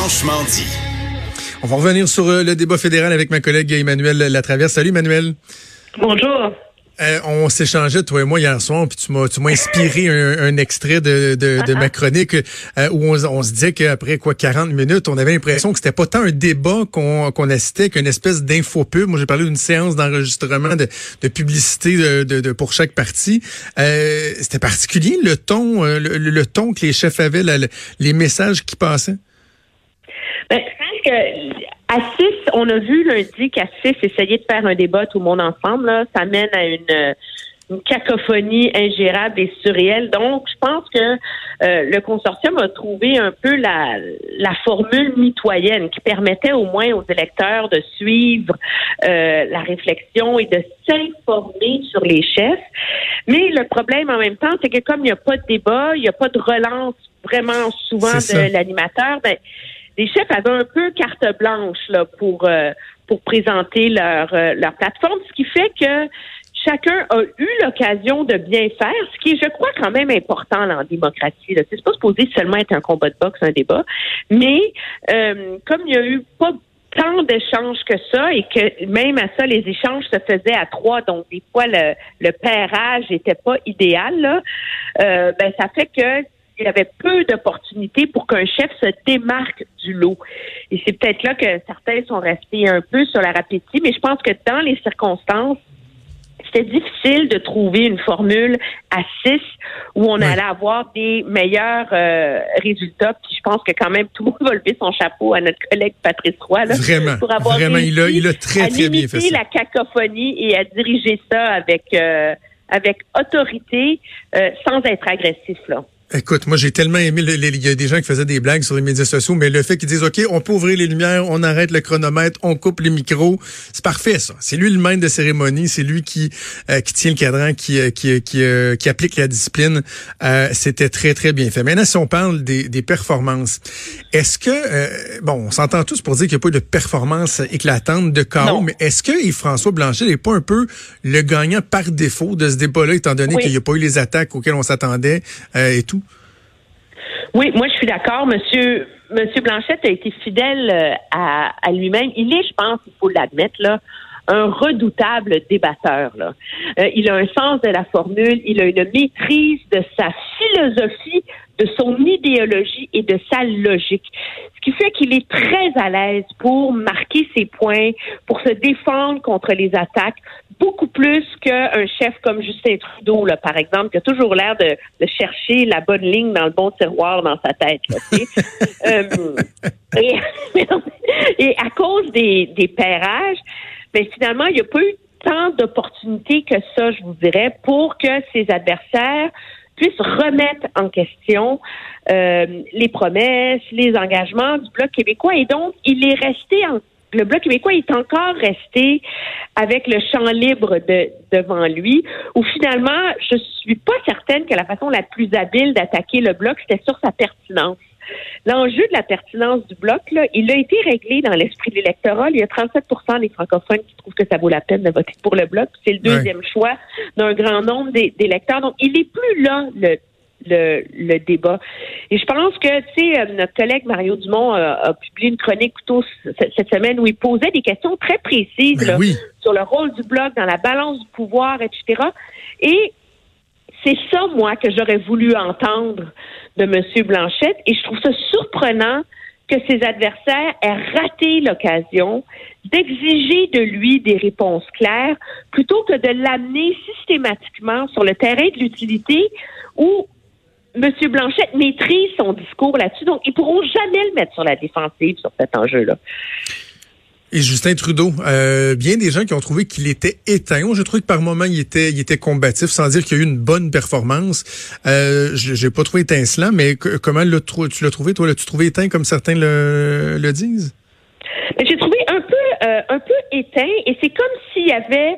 Franchement dit. On va revenir sur euh, le débat fédéral avec ma collègue Emmanuel Latraverse. Salut Emmanuel. Bonjour. Euh, on s'échangeait, toi et moi, hier soir, puis tu m'as, tu m'as inspiré un, extrait de, de, de, ma chronique euh, où on, on, se disait qu'après quoi 40 minutes, on avait l'impression que c'était pas tant un débat qu'on, qu'on assistait qu'une espèce d'infopub. Moi, j'ai parlé d'une séance d'enregistrement de, de publicité de, de, pour chaque partie. Euh, c'était particulier le ton, le, le, ton que les chefs avaient, les messages qui passaient. Ben, je pense que à 6, on a vu lundi qu'à 6, essayer de faire un débat tout le monde ensemble, là, ça mène à une, une cacophonie ingérable et surréelle. Donc, je pense que euh, le consortium a trouvé un peu la, la formule mitoyenne qui permettait au moins aux électeurs de suivre euh, la réflexion et de s'informer sur les chefs. Mais le problème en même temps, c'est que comme il n'y a pas de débat, il n'y a pas de relance vraiment souvent de l'animateur, ben, les chefs avaient un peu carte blanche là, pour, euh, pour présenter leur, euh, leur plateforme, ce qui fait que chacun a eu l'occasion de bien faire, ce qui est, je crois, quand même important en démocratie. Là. C'est pas supposé seulement être un combat de boxe, un débat, mais euh, comme il y a eu pas tant d'échanges que ça et que même à ça, les échanges se faisaient à trois, donc des fois le, le pairage n'était pas idéal, là, ben ça fait que il y avait peu d'opportunités pour qu'un chef se démarque du lot. Et c'est peut-être là que certains sont restés un peu sur la rapidité, mais je pense que dans les circonstances, c'était difficile de trouver une formule à 6 où on allait avoir des meilleurs euh, résultats. Puis je pense que quand même tout le monde va lever son chapeau à notre collègue Patrice Roy là, vraiment, pour avoir vraiment, il a, il a très, très bien fait ça. la cacophonie et à diriger ça avec euh, avec autorité euh, sans être agressif là. Écoute, moi j'ai tellement aimé, il y a des gens qui faisaient des blagues sur les médias sociaux, mais le fait qu'ils disent, OK, on peut ouvrir les lumières, on arrête le chronomètre, on coupe les micros, c'est parfait ça. C'est lui le maître de cérémonie, c'est lui qui euh, qui tient le cadran, qui euh, qui qui, euh, qui, applique la discipline. C'était très très bien fait. Maintenant, si on parle des, des performances, est-ce que bon, on s'entend tous pour dire qu'il n'y a pas de performance éclatante de chaos, mais est-ce que Yves François Blanchet n'est pas un peu le gagnant par défaut de ce débat-là, étant donné qu'il n'y a pas eu les attaques auxquelles on s'attendait et tout? Oui, moi je suis d'accord. Monsieur Monsieur Blanchette a été fidèle euh, à, lui-même. Il est, je pense, il faut l'admettre là, un redoutable débatteur. Là. Euh, il a un sens de la formule, il a une maîtrise de sa philosophie, de son idéologie et de sa logique. Ce qui fait qu'il est très à l'aise pour marquer ses points, pour se défendre contre les attaques, beaucoup plus qu'un chef comme Justin Trudeau, par exemple, qui a toujours l'air de, chercher la bonne ligne dans le bon tiroir dans sa tête. Euh, et, à cause des, des mais ben, finalement, il n'y a pas eu tant d'opportunités que ça, je vous dirais, pour que ses adversaires puissent remettre en question euh, les promesses, les engagements du Bloc québécois. Et donc, il est resté en le Bloc québécois est encore resté avec le champ libre de, devant lui, où finalement, je suis pas certaine que la façon la plus habile d'attaquer le Bloc, c'était sur sa pertinence. L'enjeu de la pertinence du bloc, là, il a été réglé dans l'esprit de l'électorat. Il y a 37% des francophones qui trouvent que ça vaut la peine de voter pour le bloc. C'est le deuxième choix d'un grand nombre d'électeurs. Donc, il n'est plus là, le, le, le, débat. Et je pense que, tu sais, euh, notre collègue Mario Dumont euh, a, publié une chronique plutôt cette semaine où il posait des questions très précises ben sur le rôle du bloc dans la balance du pouvoir, etc. Et c'est ça, moi, que j'aurais voulu entendre de M. Blanchette. Et je trouve ça surprenant que ses adversaires aient raté l'occasion d'exiger de lui des réponses claires plutôt que de l'amener systématiquement sur le terrain de l'utilité où M. Blanchette maîtrise son discours là-dessus. Donc, ils pourront jamais le mettre sur la défensive sur cet enjeu-là. Et Justin Trudeau, euh, bien des gens qui ont trouvé qu'il était éteint. Moi, je trouve que par moment, il était, il était combatif, sans dire qu'il y a eu une bonne performance. Euh, j'ai pas trouvé étincelant, mais comment le, tu l'as trouvé, toi? L'as-tu trouvé éteint comme certains le, le disent? J'ai trouvé un peu, euh, un peu éteint, et c'est comme s'il avait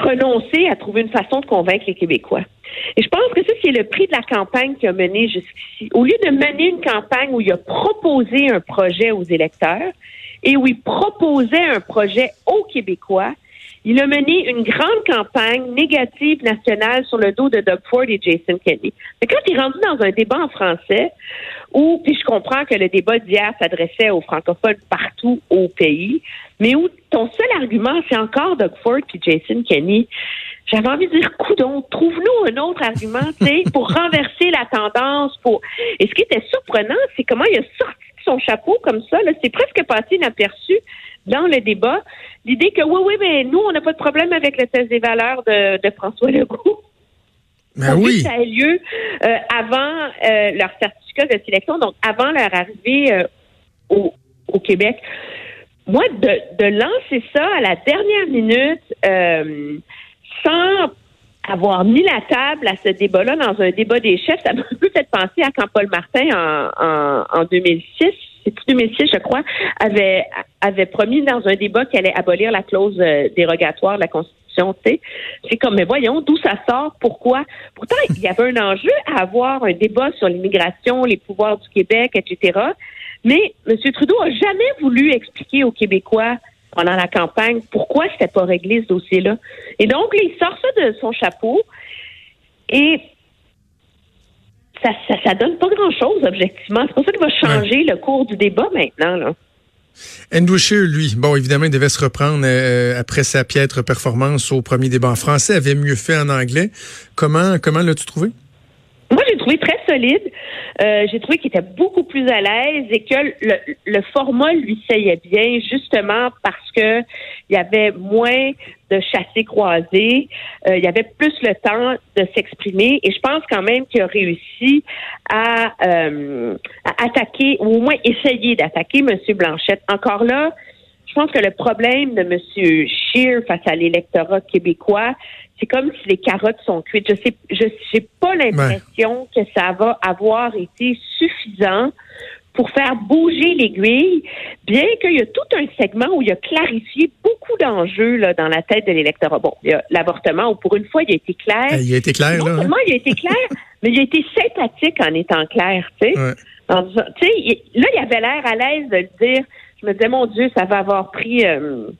renoncé à trouver une façon de convaincre les Québécois. Et je pense que ça, c'est le prix de la campagne qu'il a mené jusqu'ici. Au lieu de mener une campagne où il a proposé un projet aux électeurs, et où il proposait un projet aux Québécois, il a mené une grande campagne négative nationale sur le dos de Doug Ford et Jason Kenney. Mais quand il est rendu dans un débat en français, où, puis je comprends que le débat d'hier s'adressait aux francophones partout au pays, mais où ton seul argument, c'est encore Doug Ford et Jason Kenney, j'avais envie de dire, coudon, trouve-nous un autre argument, tu sais, pour renverser la tendance, pour... Et ce qui était surprenant, c'est comment il a sorti son chapeau comme ça, c'est presque passé inaperçu dans le débat, l'idée que oui, oui, mais nous, on n'a pas de problème avec le test des valeurs de, François Legault. Ben oui. Ça a lieu euh, avant euh, leur certificat de sélection, donc avant leur arrivée euh, au, au, Québec. Moi, de, de, lancer ça à la dernière minute, sans avoir mis la table à ce débat-là dans un débat des chefs, ça m'a un peu fait penser à quand Paul Martin en, en, en 2006 c'est 2006, je crois, avait, avait promis dans un débat qu'elle allait abolir la clause euh, dérogatoire de la Constitution. C'est comme, mais voyons, d'où ça sort, pourquoi? Pourtant, il y avait un enjeu à avoir un débat sur l'immigration, les pouvoirs du Québec, etc. Mais M. Trudeau a jamais voulu expliquer aux Québécois pendant la campagne pourquoi c'était pas réglé ce dossier-là? Et donc, il sort ça de son chapeau. Et ça, ça, donne pas grand-chose, objectivement. C'est pour ça qu'il va changer le cours du débat maintenant. Là. Andrew Scheer, lui, bon, évidemment, il devait se reprendre euh, après sa piètre performance au premier débat en français, avait mieux fait en anglais. Comment, comment l'as-tu trouvé? Très solide. Euh, j'ai trouvé qu'il était beaucoup plus à l'aise et que le, le format lui saillait bien, justement parce que il y avait moins de chassés croisés, euh, il y avait plus le temps de s'exprimer et je pense quand même qu'il a réussi à, euh, à attaquer ou au moins essayer d'attaquer M. Blanchette. Encore là, je pense que le problème de M. Scheer face à l'électorat québécois, c'est comme si les carottes sont cuites. Je sais, je j'ai pas l'impression que ça va avoir été suffisant pour faire bouger l'aiguille, bien qu'il y a tout un segment où il a clarifié beaucoup d'enjeux là, dans la tête de l'électorat. Bon, il y a l'avortement, où pour une fois, il a été clair. Il a été clair, non là. seulement il a été clair, mais il a été sympathique en étant clair, tu sais. Ouais. là, il avait l'air à l'aise de le dire. Je me disais, mon Dieu, ça va avoir pris... Euh,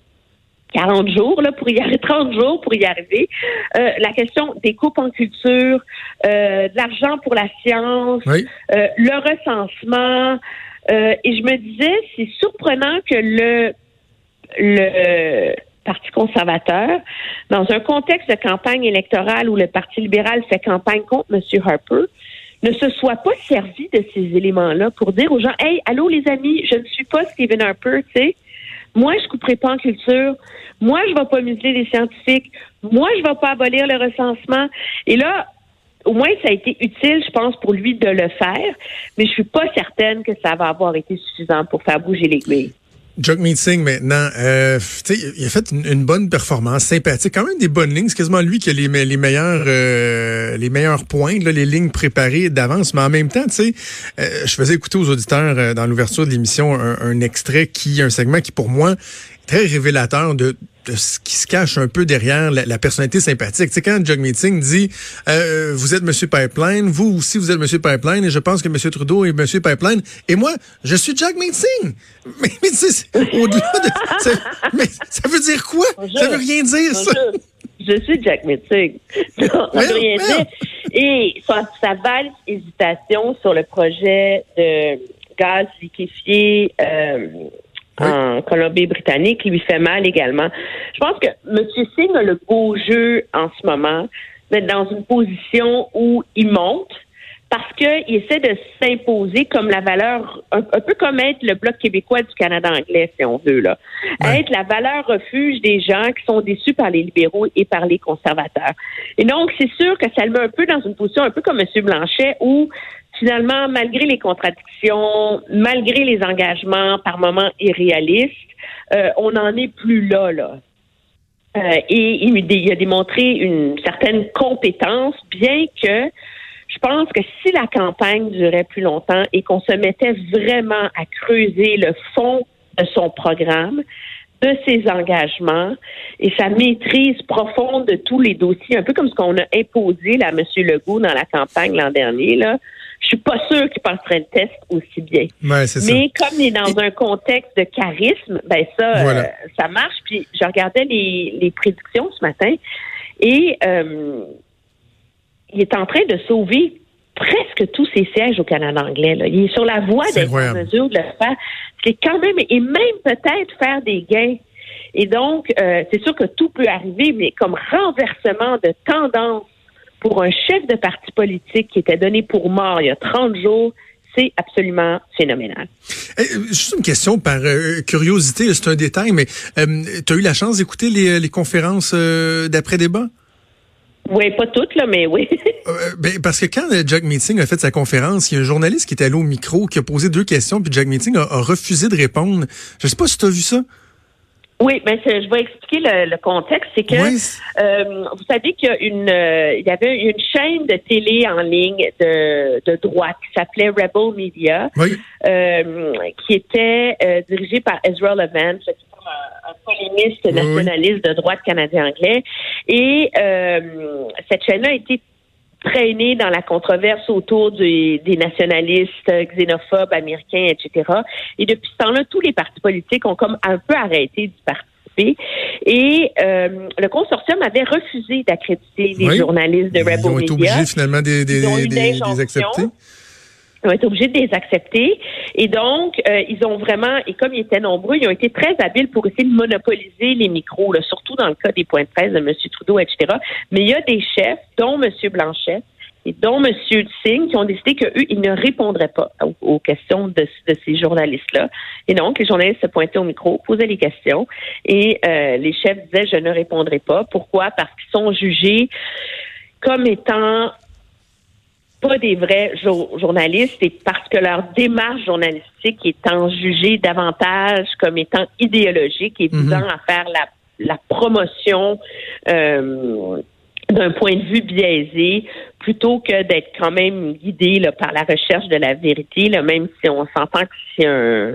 40 jours là, pour y arriver, 30 jours pour y arriver. Euh, la question des coupes en culture, euh, de l'argent pour la science, euh, le recensement. Euh, et je me disais, c'est surprenant que le, le Parti conservateur, dans un contexte de campagne électorale où le Parti libéral fait campagne contre M. Harper, ne se soit pas servi de ces éléments-là pour dire aux gens, hey, allô les amis, je ne suis pas Stephen Harper, tu sais. Moi, je couperai pas en culture. Moi, je vais pas museler les scientifiques. Moi, je vais pas abolir le recensement. Et là, au moins, ça a été utile, je pense, pour lui de le faire, mais je suis pas certaine que ça va avoir été suffisant pour faire bouger l'aiguille. Jagmeet Singh maintenant, euh, il a fait une, bonne performance, sympathique, quand même des bonnes lignes. C'est quasiment lui qui a les, meilleurs euh, les meilleurs points, là, les lignes préparées d'avance. Mais en même temps, tu sais, euh, je faisais écouter aux auditeurs euh, dans l'ouverture de l'émission un, un, extrait qui, un segment qui pour moi très révélateur de, de, ce qui se cache un peu derrière la, personnalité sympathique. Tu sais, quand Jug Meeting dit euh, Vous êtes Monsieur Pipeline, vous aussi vous êtes Monsieur Pipeline, et je pense que Monsieur Trudeau est Monsieur Pipeline, et moi, je suis Jug Meeting. Mais, mais au-delà de. Ça, mais ça veut dire quoi? Ça veut rien dire, ça. Je suis Jack Meeting. Ça veut rien dire. Et sa, sa valse hésitation sur le projet de gaz liquéfié euh, en Colombie-Britannique lui fait mal également. Je pense que M. Singh a le beau jeu en ce moment d'être dans une position où il monte parce qu'il essaie de s'imposer comme la valeur, un, peu comme être le bloc québécois du Canada anglais, si on veut, là. Être la valeur refuge des gens qui sont déçus par les libéraux et par les conservateurs. Et donc, c'est sûr que ça le met un peu dans une position un peu comme M. Blanchet où finalement, malgré les contradictions, malgré les engagements par moments irréalistes, euh, on n'en est plus là, là. Euh, et il, a démontré une certaine compétence, bien que je pense que si la campagne durait plus longtemps et qu'on se mettait vraiment à creuser le fond de son programme, de ses engagements et sa maîtrise profonde de tous les dossiers, un peu comme ce qu'on a imposé là, à M. Legault dans la campagne l'an dernier, là, je suis pas sûre qu'il passerait le test aussi bien. Ouais, Mais comme il est dans un contexte de charisme, ben ça, euh, ça marche. Puis je regardais les, les prédictions ce matin et euh, il est en train de sauver presque tous ses sièges au Canada anglais. Là. Il est sur la voie d'être en mesure de le faire. C'est quand même, et même peut-être faire des gains. Et donc, euh, c'est sûr que tout peut arriver, mais comme renversement de tendance pour un chef de parti politique qui était donné pour mort il y a 30 jours, c'est absolument phénoménal. Eh, juste une question par euh, curiosité, c'est un détail, mais euh, tu as eu la chance d'écouter les, les conférences d'après-débat? Oui, pas toutes, là, mais oui. Euh, ben, parce que quand Jack Meeting a fait sa conférence, il y a un journaliste qui était allé au micro, qui a posé deux questions, puis Jack Meeting a, refusé de répondre. Je sais pas si tu as vu ça. Oui, mais ben, je vais expliquer le, contexte. C'est que euh, vous savez qu'il y, a une, euh, il y avait une chaîne de télé en ligne de, de droite qui s'appelait Rebel Media, qui était dirigée par Ezra Levant, un polémiste nationaliste de droite canadien-anglais. Et euh, cette chaîne-là a été traînée dans la controverse autour des nationalistes xénophobes américains, etc. Et depuis ce temps-là, tous les partis politiques ont comme un peu arrêté d'y participer. Et euh, le consortium avait refusé d'accréditer les journalistes de Rebel. Ils ont été obligés finalement des accepter ont été obligés de les accepter. Et donc, euh, ils ont vraiment, et comme ils étaient nombreux, ils ont été très habiles pour essayer de monopoliser les micros, là, surtout dans le cas des points de presse de M. Trudeau, etc. Mais il y a des chefs, dont M. Blanchet, et dont M. Singh, qui ont décidé qu'eux, ils ne répondraient pas aux, questions de, ces journalistes-là. Et donc, les journalistes se pointaient au micro, posaient les questions, et euh, les chefs disaient, je ne répondrai pas. Pourquoi? Parce qu'ils sont jugés comme étant pas des vrais journalistes et parce que leur démarche journalistique étant jugée davantage comme étant idéologique et visant mhm. à faire la, promotion euh, d'un point de vue biaisé plutôt que d'être quand même guidé par la recherche de la vérité, là, même si on s'entend que c'est un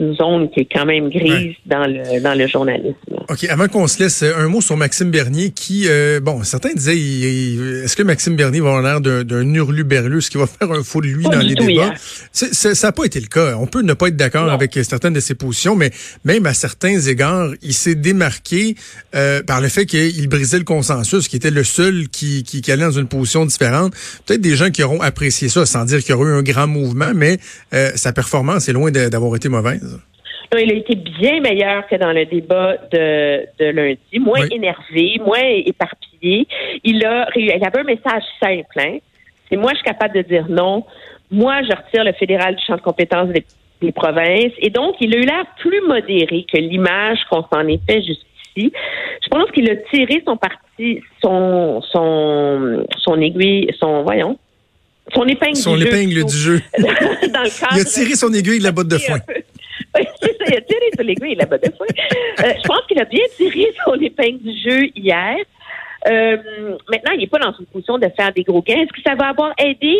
une zone qui est quand même grise dans le dans le journalisme. OK, avant qu'on se laisse, un mot sur Maxime Bernier qui, euh, bon, certains disaient, est-ce que Maxime Bernier va avoir l'air d'un hurluberlu, ce qui va faire un faux de lui dans les débats? ça n'a pas été le cas. On peut ne pas être d'accord avec certaines de ses positions, mais même à certains égards, il s'est démarqué euh, par le fait qu'il brisait le consensus, qui était le seul qui, qui, qui allait dans une position différente. Peut-être des gens qui auront apprécié ça, sans dire qu'il y aurait eu un grand mouvement, mais euh, sa performance est loin d'avoir été mauvaise il a été bien meilleur que dans le débat de, de lundi, moins énervé, moins éparpillé. Il a il avait un message simple. Hein? C'est moi, je suis capable de dire non. Moi, je retire le fédéral du champ de compétences des, provinces. Et donc, il a eu l'air plus modéré que l'image qu'on s'en est fait jusqu'ici. Je pense qu'il a tiré son parti, son, son, son aiguille, son, voyons, son épingle son du épingle jeu. du jeu. dans le cadre il a tiré son aiguille de la botte de foin. Il a tiré sur l'aiguille la botte de foin. Euh, je pense qu'il a bien tiré son épingle du jeu hier. Euh, maintenant, il n'est pas dans une position de faire des gros gains. Est-ce que ça va avoir aidé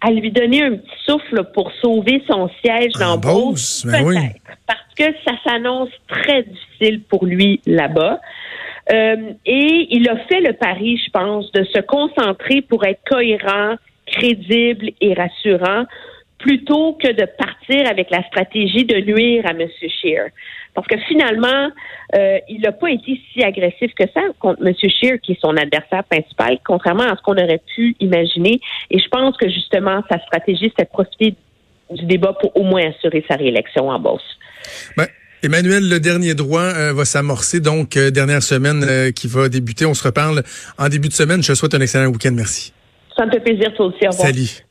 à lui donner un petit souffle pour sauver son siège dans Beauce? Ben Peut-être. Parce que ça s'annonce très difficile pour lui là-bas. Euh, et il a fait le pari, je pense, de se concentrer pour être cohérent, crédible et rassurant plutôt que de partir avec la stratégie de nuire à M. Scheer. Parce que finalement, euh, il n'a pas été si agressif que ça contre M. Scheer, qui est son adversaire principal, contrairement à ce qu'on aurait pu imaginer. Et je pense que justement, sa stratégie, c'est de profiter du débat pour au moins assurer sa réélection en bourse. Ben, Emmanuel, le dernier droit euh, va s'amorcer, donc euh, dernière semaine qui va débuter. On se reparle en début de semaine. Je te souhaite un excellent week-end. Merci. Ça me fait plaisir, toi aussi. Au revoir. Salut.